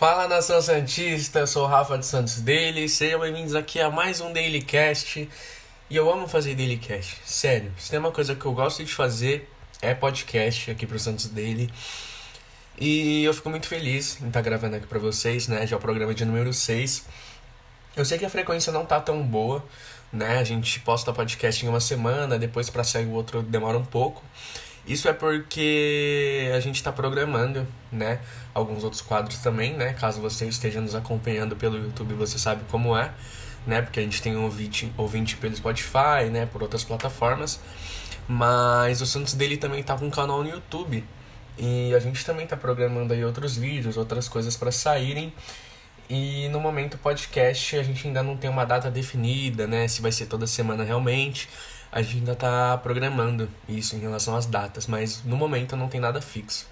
Fala nação Santista, eu sou Rafa de Santos Daily, sejam bem-vindos aqui a mais um Daily Cast. E eu amo fazer Daily Cast, sério. Se tem uma coisa que eu gosto de fazer é podcast aqui pro Santos Daily. E eu fico muito feliz em estar tá gravando aqui pra vocês, né? Já é o programa de número 6. Eu sei que a frequência não tá tão boa, né? A gente posta podcast em uma semana, depois para sair o outro demora um pouco. Isso é porque a gente está programando, né? Alguns outros quadros também, né? Caso você esteja nos acompanhando pelo YouTube, você sabe como é, né? Porque a gente tem ouvinte, ouvinte pelo Spotify, né? Por outras plataformas. Mas o Santos dele também tá com um canal no YouTube. E a gente também tá programando aí outros vídeos, outras coisas para saírem. E no momento podcast a gente ainda não tem uma data definida, né? Se vai ser toda semana realmente. A gente ainda tá programando isso em relação às datas, mas no momento não tem nada fixo.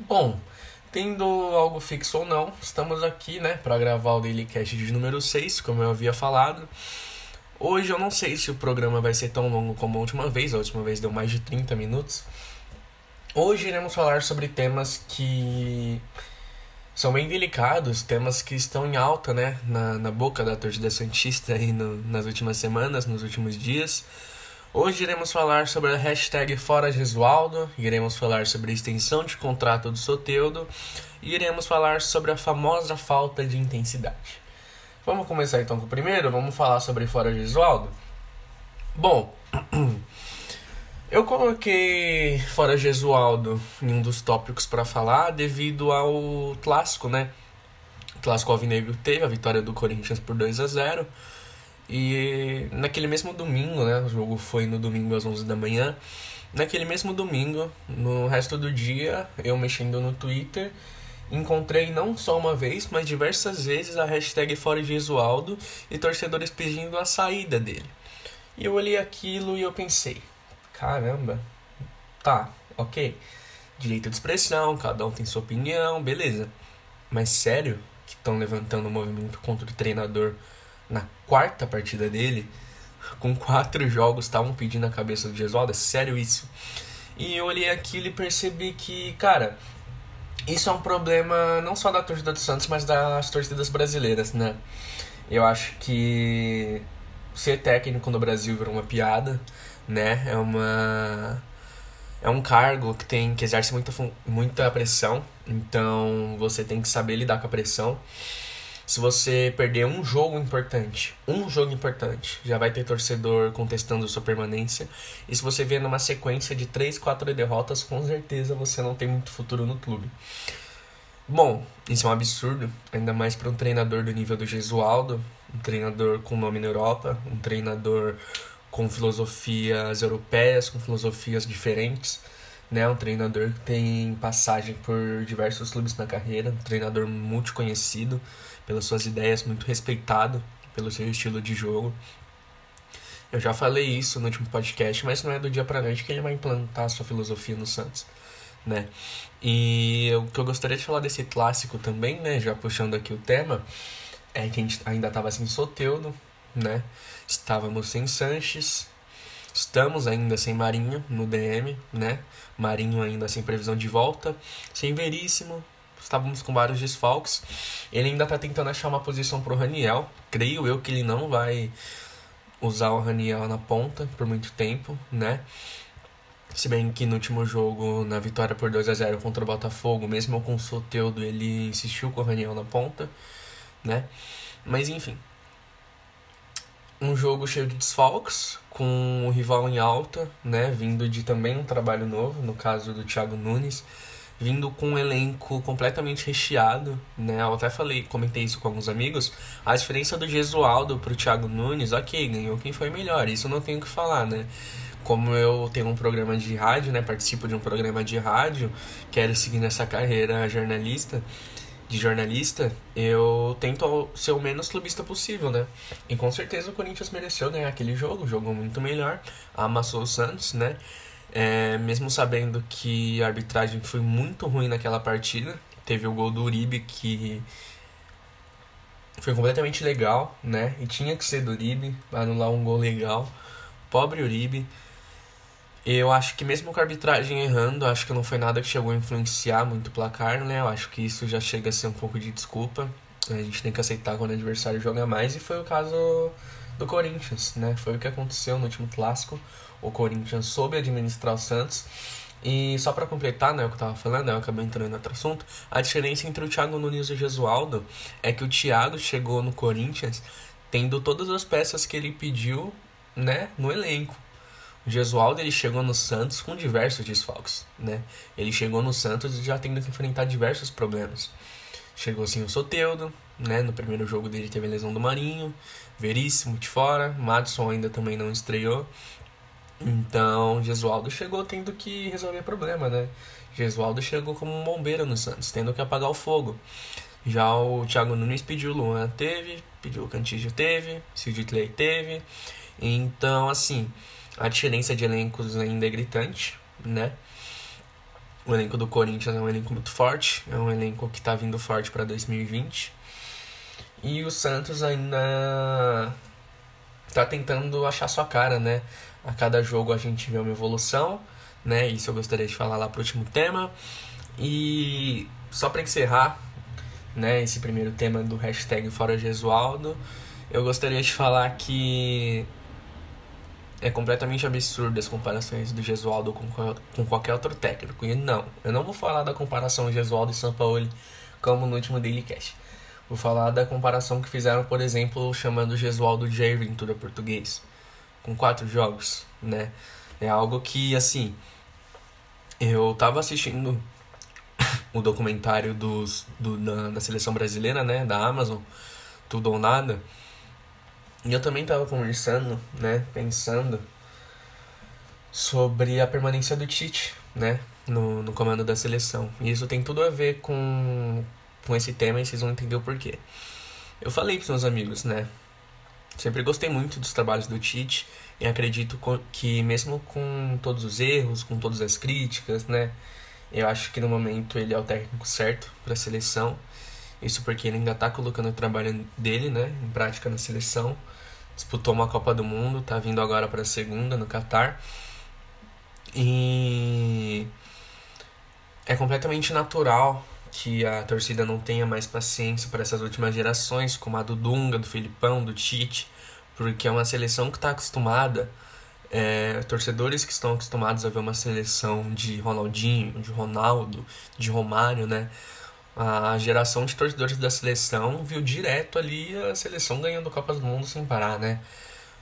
Bom, tendo algo fixo ou não, estamos aqui, né, para gravar o Daily Cast de número 6, como eu havia falado. Hoje eu não sei se o programa vai ser tão longo como a última vez, a última vez deu mais de 30 minutos. Hoje iremos falar sobre temas que são bem delicados, temas que estão em alta, né, na, na boca da torcida santista aí no, nas últimas semanas, nos últimos dias. Hoje iremos falar sobre a hashtag Fora Gesualdo, iremos falar sobre a extensão de contrato do Soteudo e iremos falar sobre a famosa falta de intensidade. Vamos começar então com o primeiro? Vamos falar sobre Fora Gesualdo? Bom, Eu coloquei fora Gesualdo em um dos tópicos para falar devido ao clássico, né? O clássico Alvinegro teve a vitória do Corinthians por 2 a 0 e naquele mesmo domingo, né? O jogo foi no domingo às 11 da manhã. Naquele mesmo domingo, no resto do dia, eu mexendo no Twitter, encontrei não só uma vez, mas diversas vezes a hashtag Fora Gesualdo e torcedores pedindo a saída dele. E eu olhei aquilo e eu pensei, caramba, tá, ok. Direito de expressão, cada um tem sua opinião, beleza. Mas sério que estão levantando o um movimento contra o treinador na quarta partida dele? Com quatro jogos estavam pedindo a cabeça do Gesualdo? É sério isso? E eu olhei aquilo e percebi que, cara, isso é um problema não só da torcida do Santos, mas das torcidas brasileiras, né? Eu acho que ser técnico no Brasil virou uma piada né? É uma é um cargo que tem que exerce muita muita pressão, então você tem que saber lidar com a pressão. Se você perder um jogo importante, um jogo importante, já vai ter torcedor contestando sua permanência. E se você vier numa sequência de 3, 4 derrotas, com certeza você não tem muito futuro no clube. Bom, isso é um absurdo, ainda mais para um treinador do nível do Gesualdo, um treinador com nome na Europa, um treinador com filosofias europeias, com filosofias diferentes, né? Um treinador que tem passagem por diversos clubes na carreira, um treinador muito conhecido pelas suas ideias, muito respeitado pelo seu estilo de jogo. Eu já falei isso no último podcast, mas não é do dia para noite que ele vai implantar a sua filosofia no Santos, né? E o que eu gostaria de falar desse clássico também, né, já puxando aqui o tema, é que a gente ainda estava sem Soteudo, né? Estávamos sem Sanches, estamos ainda sem Marinho no DM, né? Marinho ainda sem previsão de volta, sem Veríssimo, estávamos com vários desfalques. Ele ainda está tentando achar uma posição para o Raniel. Creio eu que ele não vai usar o Raniel na ponta por muito tempo, né? Se bem que no último jogo, na vitória por 2 a 0 contra o Botafogo, mesmo com o Soteudo, ele insistiu com o Raniel na ponta, né? Mas enfim, um jogo cheio de desfalques, com o rival em alta, né, vindo de também um trabalho novo, no caso do Thiago Nunes, vindo com um elenco completamente recheado, né, eu até falei, comentei isso com alguns amigos, a diferença do Gesualdo pro Thiago Nunes, ok, ganhou quem foi melhor, isso não tenho o que falar, né, como eu tenho um programa de rádio, né, participo de um programa de rádio, quero seguir nessa carreira jornalista, de jornalista, eu tento ser o menos clubista possível, né? E com certeza o Corinthians mereceu ganhar aquele jogo, jogou muito melhor, amassou o Santos, né? É, mesmo sabendo que a arbitragem foi muito ruim naquela partida, teve o gol do Uribe que foi completamente legal, né? E tinha que ser do Uribe, anular um gol legal. Pobre Uribe. Eu acho que mesmo com a arbitragem errando, acho que não foi nada que chegou a influenciar muito o placar, né? Eu acho que isso já chega a ser um pouco de desculpa. A gente tem que aceitar quando o adversário joga mais e foi o caso do Corinthians, né? Foi o que aconteceu no último clássico. O Corinthians soube administrar o Santos. E só para completar, né, o que eu tava falando, eu acabei entrando em outro assunto, a diferença entre o Thiago Nunes e o Gesualdo é que o Thiago chegou no Corinthians tendo todas as peças que ele pediu, né, no elenco. O Gesualdo ele chegou no Santos com diversos desfalques, né? Ele chegou no Santos já tendo que enfrentar diversos problemas. Chegou assim o Soteudo, né? No primeiro jogo dele teve a lesão do Marinho, Veríssimo de fora, Madison ainda também não estreou. Então, Gesualdo chegou tendo que resolver problema, né? Gesualdo chegou como um bombeiro no Santos, tendo que apagar o fogo. Já o Thiago Nunes pediu, Luan teve, pediu o Cantígio teve, Clay teve. Então, assim, a diferença de elencos ainda é gritante, né? O elenco do Corinthians é um elenco muito forte, é um elenco que está vindo forte para 2020. E o Santos ainda está tentando achar sua cara, né? A cada jogo a gente vê uma evolução, né? Isso eu gostaria de falar lá pro último tema. E só para encerrar, né, esse primeiro tema do hashtag Fora Gesualdo, eu gostaria de falar que é completamente absurdo as comparações do Gesualdo com, com qualquer outro técnico. E não, eu não vou falar da comparação Gesualdo e Sampaoli como no último Daily Cast. Vou falar da comparação que fizeram, por exemplo, chamando o Gesualdo de Aventura português, com quatro jogos, né? É algo que, assim, eu tava assistindo o documentário dos, do, da, da seleção brasileira, né, da Amazon, Tudo ou Nada, e eu também tava conversando, né, pensando sobre a permanência do Tite, né, no, no comando da seleção. E isso tem tudo a ver com, com esse tema e vocês vão entender o porquê. Eu falei pros meus amigos, né, sempre gostei muito dos trabalhos do Tite e acredito que mesmo com todos os erros, com todas as críticas, né, eu acho que no momento ele é o técnico certo para a seleção. Isso porque ele ainda está colocando o trabalho dele, né, em prática na seleção. Disputou uma Copa do Mundo, está vindo agora para a segunda no Catar. E é completamente natural que a torcida não tenha mais paciência para essas últimas gerações, como a do Dunga, do Filipão, do Tite, porque é uma seleção que está acostumada, é, torcedores que estão acostumados a ver uma seleção de Ronaldinho, de Ronaldo, de Romário, né? A geração de torcedores da seleção viu direto ali a seleção ganhando Copas do Mundo sem parar, né?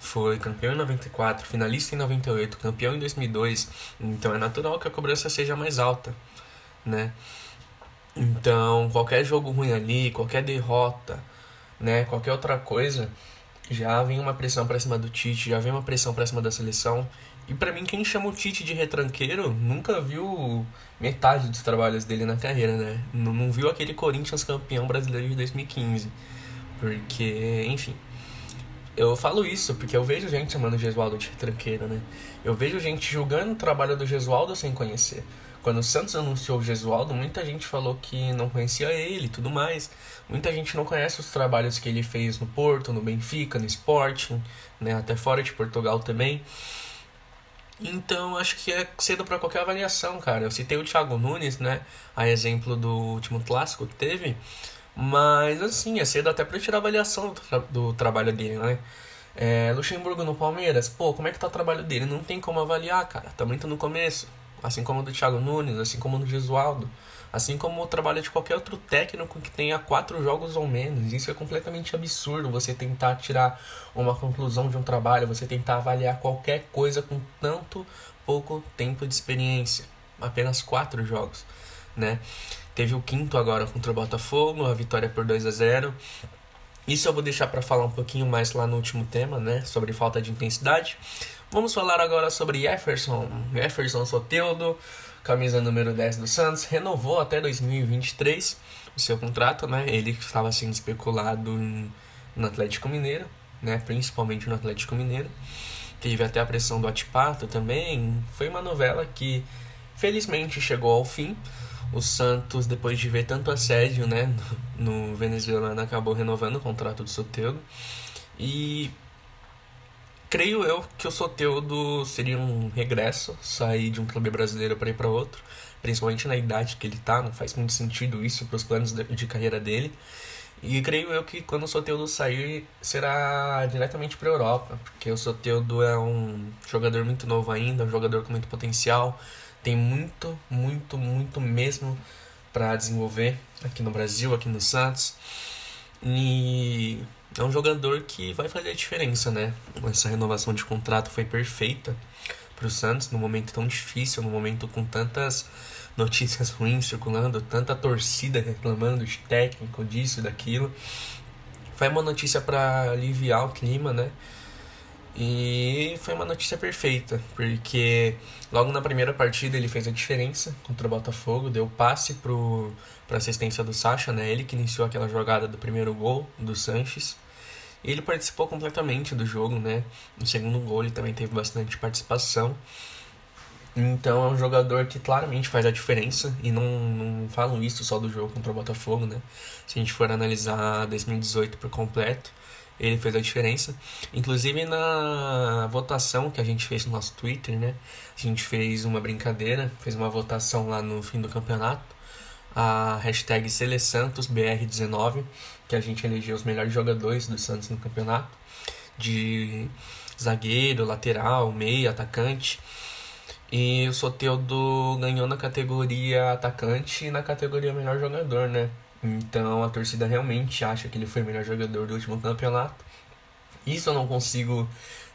Foi campeão em 94, finalista em 98, campeão em 2002. Então é natural que a cobrança seja mais alta, né? Então, qualquer jogo ruim ali, qualquer derrota, né, qualquer outra coisa, já vem uma pressão para cima do Tite, já vem uma pressão para cima da seleção. E para mim, quem chama o Tite de retranqueiro nunca viu metade dos trabalhos dele na carreira, né? Não, não viu aquele Corinthians campeão brasileiro de 2015. Porque, enfim. Eu falo isso porque eu vejo gente chamando o Gesualdo de retranqueiro, né? Eu vejo gente julgando o trabalho do Gesualdo sem conhecer. Quando o Santos anunciou o Gesualdo, muita gente falou que não conhecia ele e tudo mais. Muita gente não conhece os trabalhos que ele fez no Porto, no Benfica, no Sporting, né? até fora de Portugal também. Então, acho que é cedo para qualquer avaliação, cara. Eu citei o Thiago Nunes, né? A exemplo do último clássico que teve. Mas, assim, é cedo até para tirar avaliação do, tra do, trabalho dele, né? É, Luxemburgo no Palmeiras, pô, como é que tá o trabalho dele? Não tem como avaliar, cara. Tá muito no começo. Assim como o do Thiago Nunes, assim como o do Gesualdo. Assim como o trabalho de qualquer outro técnico que tenha quatro jogos ou menos. Isso é completamente absurdo você tentar tirar uma conclusão de um trabalho, você tentar avaliar qualquer coisa com tanto pouco tempo de experiência. Apenas quatro jogos, né? Teve o quinto agora contra o Botafogo, a vitória por 2 a 0 Isso eu vou deixar para falar um pouquinho mais lá no último tema, né? Sobre falta de intensidade. Vamos falar agora sobre Jefferson. Jefferson Soteudo camisa número 10 do Santos, renovou até 2023 o seu contrato, né? Ele estava sendo especulado no Atlético Mineiro, né? Principalmente no Atlético Mineiro. Teve até a pressão do Atipato também. Foi uma novela que felizmente chegou ao fim. O Santos, depois de ver tanto assédio, né, no venezuelano, acabou renovando o contrato do Soteldo. E creio eu que o Soteudo seria um regresso, sair de um clube brasileiro para ir para outro, principalmente na idade que ele tá, não faz muito sentido isso para os planos de, carreira dele. E creio eu que quando o Soteudo sair, será diretamente para Europa, porque o Soteudo é um jogador muito novo ainda, um jogador com muito potencial, tem muito, muito, muito mesmo para desenvolver aqui no Brasil, aqui no Santos. E é um jogador que vai fazer a diferença, né? Essa renovação de contrato foi perfeita para o Santos num momento tão difícil, num momento com tantas notícias ruins circulando, tanta torcida reclamando de técnico, disso e daquilo. Foi uma notícia para aliviar o clima, né? E foi uma notícia perfeita, porque logo na primeira partida ele fez a diferença contra o Botafogo, deu passe para assistência do Sacha, né? Ele que iniciou aquela jogada do primeiro gol do Sanches. Ele participou completamente do jogo, né? No segundo gol ele também teve bastante participação. Então é um jogador que claramente faz a diferença e não, não falo isso só do jogo contra o Botafogo, né? Se a gente for analisar 2018 por completo, ele fez a diferença. Inclusive na votação que a gente fez no nosso Twitter, né? A gente fez uma brincadeira, fez uma votação lá no fim do campeonato. A hashtag SeleSantosBR19, que a gente elegeu os melhores jogadores do Santos no campeonato. De zagueiro, lateral, meia, atacante. E o Soteudo ganhou na categoria atacante e na categoria melhor jogador, né? Então a torcida realmente acha que ele foi o melhor jogador do último campeonato. Isso eu não consigo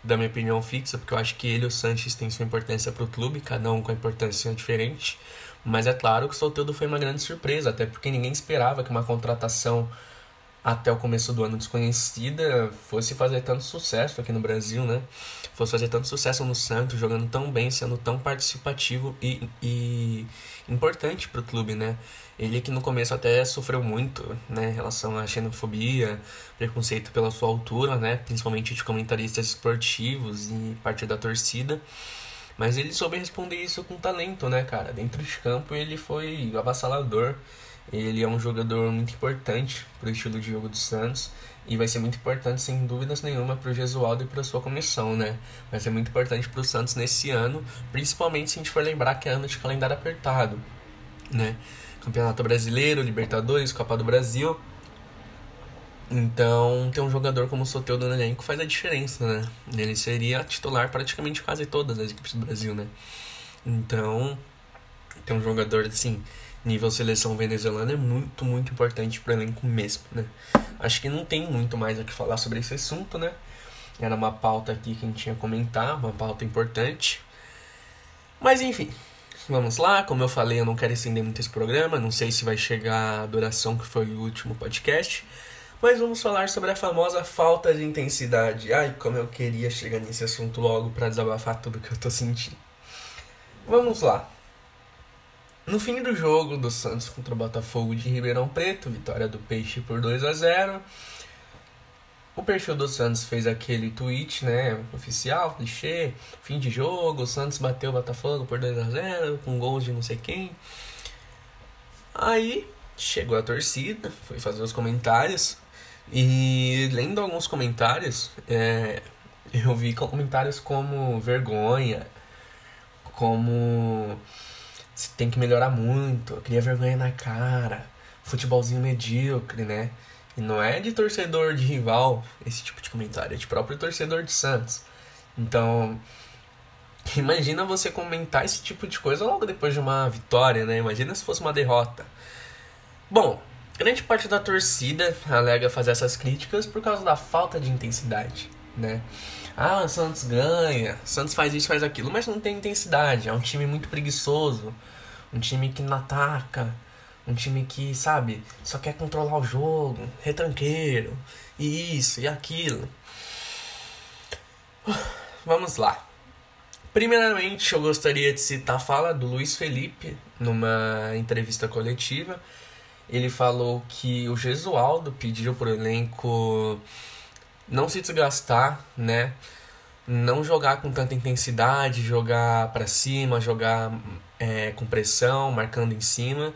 dar minha opinião fixa, porque eu acho que ele e o Sanches têm sua importância para o clube, cada um com a importância diferente. Mas é claro que o Soteldo foi uma grande surpresa, até porque ninguém esperava que uma contratação até o começo do ano desconhecida fosse fazer tanto sucesso aqui no Brasil, né? Fosse fazer tanto sucesso no Santos, jogando tão bem, sendo tão participativo e, e importante para o clube, né? Ele que no começo até sofreu muito, né, em relação à xenofobia, preconceito pela sua altura, né, principalmente de comentaristas esportivos e parte da torcida. Mas ele soube responder isso com talento, né, cara? Dentro de campo ele foi avassalador. Ele é um jogador muito importante para o estilo de jogo do Santos e vai ser muito importante, sem dúvidas nenhuma, para o Gesualdo e para sua comissão, né? Vai ser muito importante para o Santos nesse ano, principalmente se a gente for lembrar que é ano de calendário apertado, né? Campeonato Brasileiro, Libertadores, Copa do Brasil. Então, ter um jogador como o Soteldo no elenco faz a diferença, né? Ele seria titular praticamente quase todas as equipes do Brasil, né? Então, ter um jogador assim nível seleção venezuelana é muito, muito importante para o elenco mesmo, né? Acho que não tem muito mais o que falar sobre esse assunto, né? Era uma pauta aqui que a gente tinha comentar, uma pauta importante. Mas enfim, vamos lá. Como eu falei, eu não quero estender muito esse programa, não sei se vai chegar a duração que foi o último podcast. Mas vamos falar sobre a famosa falta de intensidade. Ai, como eu queria chegar nesse assunto logo para desabafar tudo que eu tô sentindo. Vamos lá. No fim do jogo do Santos contra o Botafogo de Ribeirão Preto, vitória do Peixe por 2 a 0 o perfil do Santos fez aquele tweet, né, oficial, clichê, fim de jogo, o Santos bateu o Botafogo por 2 a 0 com gols de não sei quem. Aí chegou a torcida, foi fazer os comentários e lendo alguns comentários, é, eu vi comentários como vergonha, como você tem que melhorar muito, eu queria vergonha na cara, futebolzinho medíocre, né? E não é de torcedor de rival esse tipo de comentário, é de próprio torcedor de Santos. Então, imagina você comentar esse tipo de coisa logo depois de uma vitória, né? Imagina se fosse uma derrota. Bom, grande parte da torcida alega fazer essas críticas por causa da falta de intensidade, né? Ah, o Santos ganha, o Santos faz isso, faz aquilo, mas não tem intensidade. É um time muito preguiçoso, um time que não ataca, um time que, sabe, só quer controlar o jogo, retranqueiro, e isso e aquilo. Vamos lá. Primeiramente, eu gostaria de citar a fala do Luiz Felipe numa entrevista coletiva. Ele falou que o Gesualdo pediu pro elenco não se desgastar, né? Não jogar com tanta intensidade, jogar para cima, jogar é, com pressão, marcando em cima,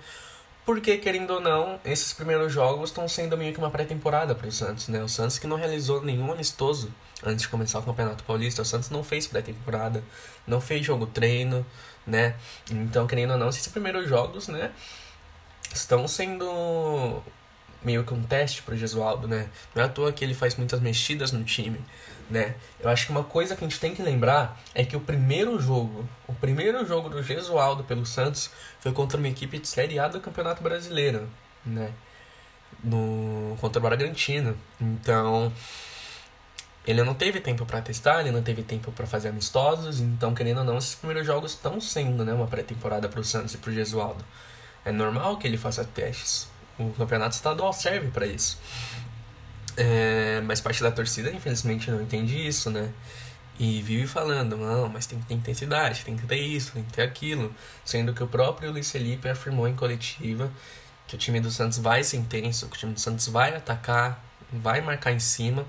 Porque, querendo ou não, esses primeiros jogos estão sendo meio que uma pré-temporada para o Santos, né? O Santos que não realizou nenhum amistoso antes de começar o Campeonato Paulista. O Santos não fez pré-temporada, não fez jogo treino, né? Então, querendo ou não, esses primeiros jogos, né? Estão sendo meio que um teste para o Gesualdo, né? Não é à toa que ele faz muitas mexidas no time né? Eu acho que uma coisa que a gente tem que lembrar é que o primeiro jogo, o primeiro jogo do Gesualdo pelo Santos foi contra uma equipe de Série A do Campeonato Brasileiro, né? No contra o Bragantino. Então, ele não teve tempo para testar, ele não teve tempo para fazer amistosos, então querendo ou não, esses primeiros jogos estão sendo, né, uma pré-temporada para o Santos e para o Gesualdo. É normal que ele faça testes. O campeonato estadual serve para isso. É, mas parte da torcida, infelizmente, não entende isso, né? E vive falando, não, mas tem que ter intensidade, tem que ter isso, tem que ter aquilo. Sendo que o próprio Luiz Felipe afirmou em coletiva que o time do Santos vai ser intenso, que o time do Santos vai atacar, vai marcar em cima,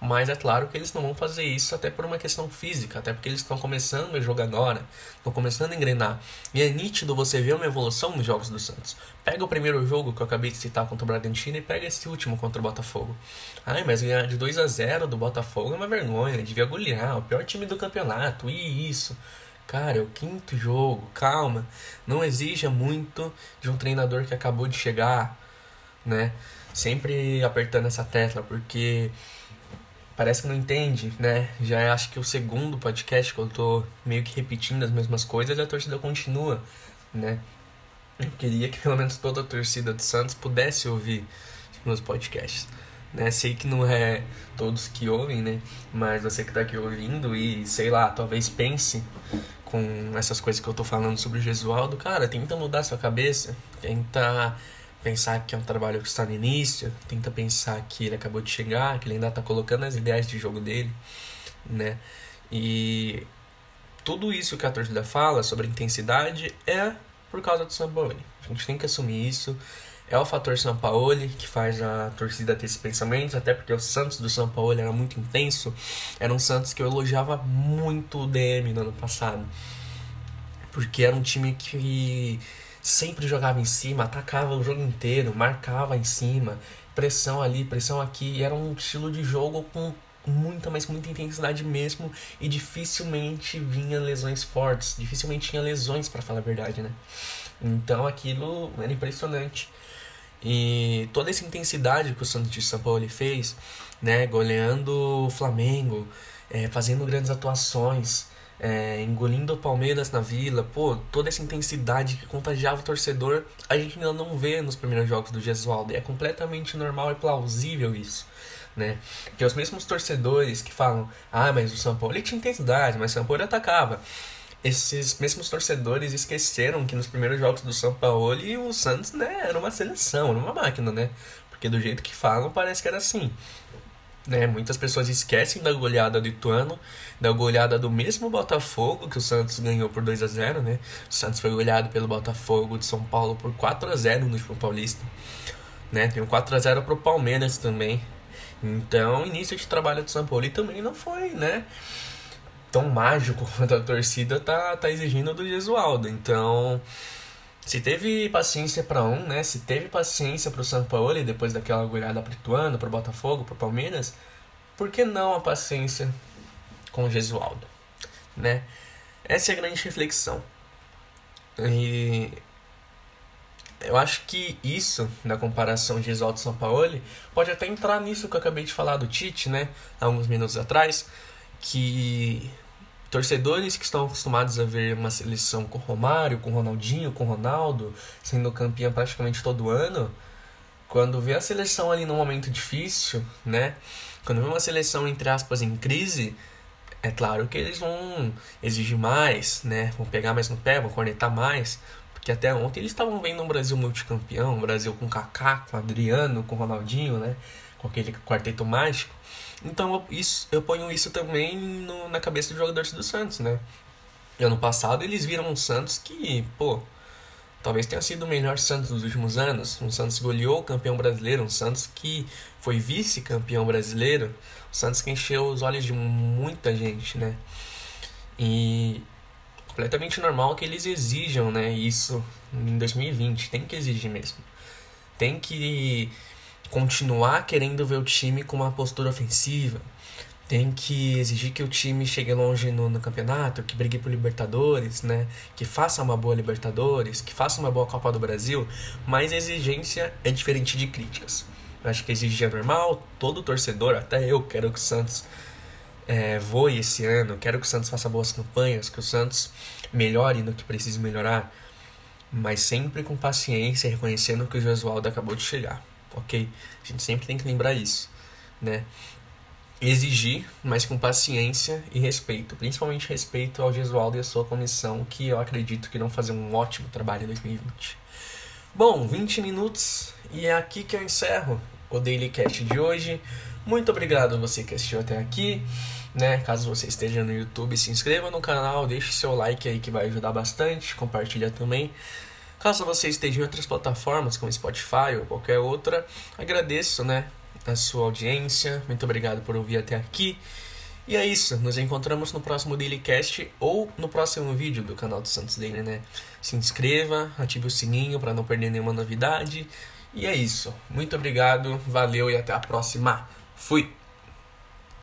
mas é claro que eles não vão fazer isso até por uma questão física, até porque eles estão começando o jogo agora, estão começando a engrenar. E é nítido você ver uma evolução nos jogos do Santos. Pega o primeiro jogo que eu acabei de citar contra o Bragantino e pega esse último contra o Botafogo. Ai, mas ganhar de 2 a 0 do Botafogo é uma vergonha, devia golear, o pior time do campeonato, e isso. Cara, é o quinto jogo, calma. Não exija muito de um treinador que acabou de chegar, né? Sempre apertando essa tecla, porque parece que não entende, né? Já acho que o segundo podcast que eu tô meio que repetindo as mesmas coisas a torcida continua, né? Eu queria que pelo menos toda a torcida do Santos pudesse ouvir meus podcasts. Né? Sei que não é todos que ouvem, né? Mas você que tá aqui ouvindo e, sei lá, talvez pense com essas coisas que eu tô falando sobre o Gesualdo, cara, tenta mudar sua cabeça, tenta pensar que é um trabalho que está no início, tenta pensar que ele acabou de chegar, que ele ainda está colocando as ideias de jogo dele, né? E tudo isso que a torcida fala sobre intensidade é por causa do Sampaoli. A gente tem que assumir isso. É o fator Sampaoli que faz a torcida ter esses pensamentos, até porque o Santos do Sampaoli era muito intenso. Era um Santos que eu elogiava muito o DM no ano passado. Porque era um time que sempre jogava em cima, atacava o jogo inteiro, marcava em cima, pressão ali, pressão aqui, era um estilo de jogo com muita, mas muita intensidade mesmo e dificilmente vinha lesões fortes, dificilmente tinha lesões para falar a verdade, né? Então aquilo era impressionante. E toda essa intensidade que o Santos de São Paulo fez, né, goleando o Flamengo, é, fazendo grandes atuações, é, engolindo o Palmeiras na vila, pô, toda essa intensidade que contagiava o torcedor, a gente ainda não vê nos primeiros jogos do Gesualdo. E é completamente normal e plausível isso. Né? Que os mesmos torcedores que falam, ah, mas o São Paulo tinha intensidade, mas o São Paulo atacava. Esses mesmos torcedores esqueceram que nos primeiros jogos do São Paulo o Santos né, era uma seleção, era uma máquina, né? Porque do jeito que falam parece que era assim. Né? Muitas pessoas esquecem da goleada do Ituano, da goleada do mesmo Botafogo, que o Santos ganhou por 2 a 0 né? O Santos foi goleado pelo Botafogo de São Paulo por 4 a 0 no último Paulista. Né? Tem um 4 a 0 pro Palmeiras também. Então, o início de trabalho do São Paulo também não foi, né? Tão mágico quanto a torcida tá, tá exigindo do Gesualdo. Então, se teve paciência para um, né? Se teve paciência para o São Paulo depois daquela goleada para Ituano, Botafogo, para Palmeiras, por que não a paciência com o Gesualdo, né? Essa é a grande reflexão. E eu acho que isso, na comparação de Gesualdo e São Paulo, pode até entrar nisso que eu acabei de falar do Tite, né? Há alguns minutos atrás, que torcedores que estão acostumados a ver uma seleção com Romário, com Ronaldinho, com Ronaldo, sendo campeã praticamente todo ano, quando vê a seleção ali num momento difícil, né? Quando vê uma seleção entre aspas em crise, é claro que eles vão exigir mais, né? Vão pegar mais no pé, vão cornetar mais, porque até ontem eles estavam vendo um Brasil multicampeão, um Brasil com Kaká, com Adriano, com Ronaldinho, né? Com aquele quarteto mágico. Então eu, isso, eu ponho isso também no, na cabeça dos jogadores do Santos, né? Ano passado eles viram um Santos que, pô, talvez tenha sido o melhor Santos dos últimos anos. Um Santos goleou o campeão brasileiro, um Santos que foi vice-campeão brasileiro, um Santos que encheu os olhos de muita gente, né? E completamente normal que eles exijam, né, isso em 2020, tem que exigir mesmo. Tem que continuar querendo ver o time com uma postura ofensiva. Tem que exigir que o time chegue longe no, no campeonato, que brigue por Libertadores, né? Que faça uma boa Libertadores, que faça uma boa Copa do Brasil. Mas a exigência é diferente de críticas. Eu acho que exigir é normal, todo torcedor, até eu, quero que o Santos é, voe esse ano, quero que o Santos faça boas campanhas, que o Santos melhore no que precisa melhorar, mas sempre com paciência, reconhecendo que o Josualdo acabou de chegar, ok? A gente sempre tem que lembrar isso, né? Exigir, mas com paciência e respeito, principalmente respeito ao Gesualdo e à sua comissão, que eu acredito que vão fazer um ótimo trabalho em 2020. Bom, 20 minutos e é aqui que eu encerro o Daily Cast de hoje. Muito obrigado a você que assistiu até aqui. Né? Caso você esteja no YouTube, se inscreva no canal, deixe seu like aí que vai ajudar bastante, compartilha também. Caso você esteja em outras plataformas, como Spotify ou qualquer outra, agradeço, né, a sua audiência. Muito obrigado por ouvir até aqui. E é isso, nos encontramos no próximo Dailycast ou no próximo vídeo do canal do Santos Daily, né? Se inscreva, ative o sininho para não perder nenhuma novidade. E é isso. Muito obrigado, valeu e até a próxima. Fui!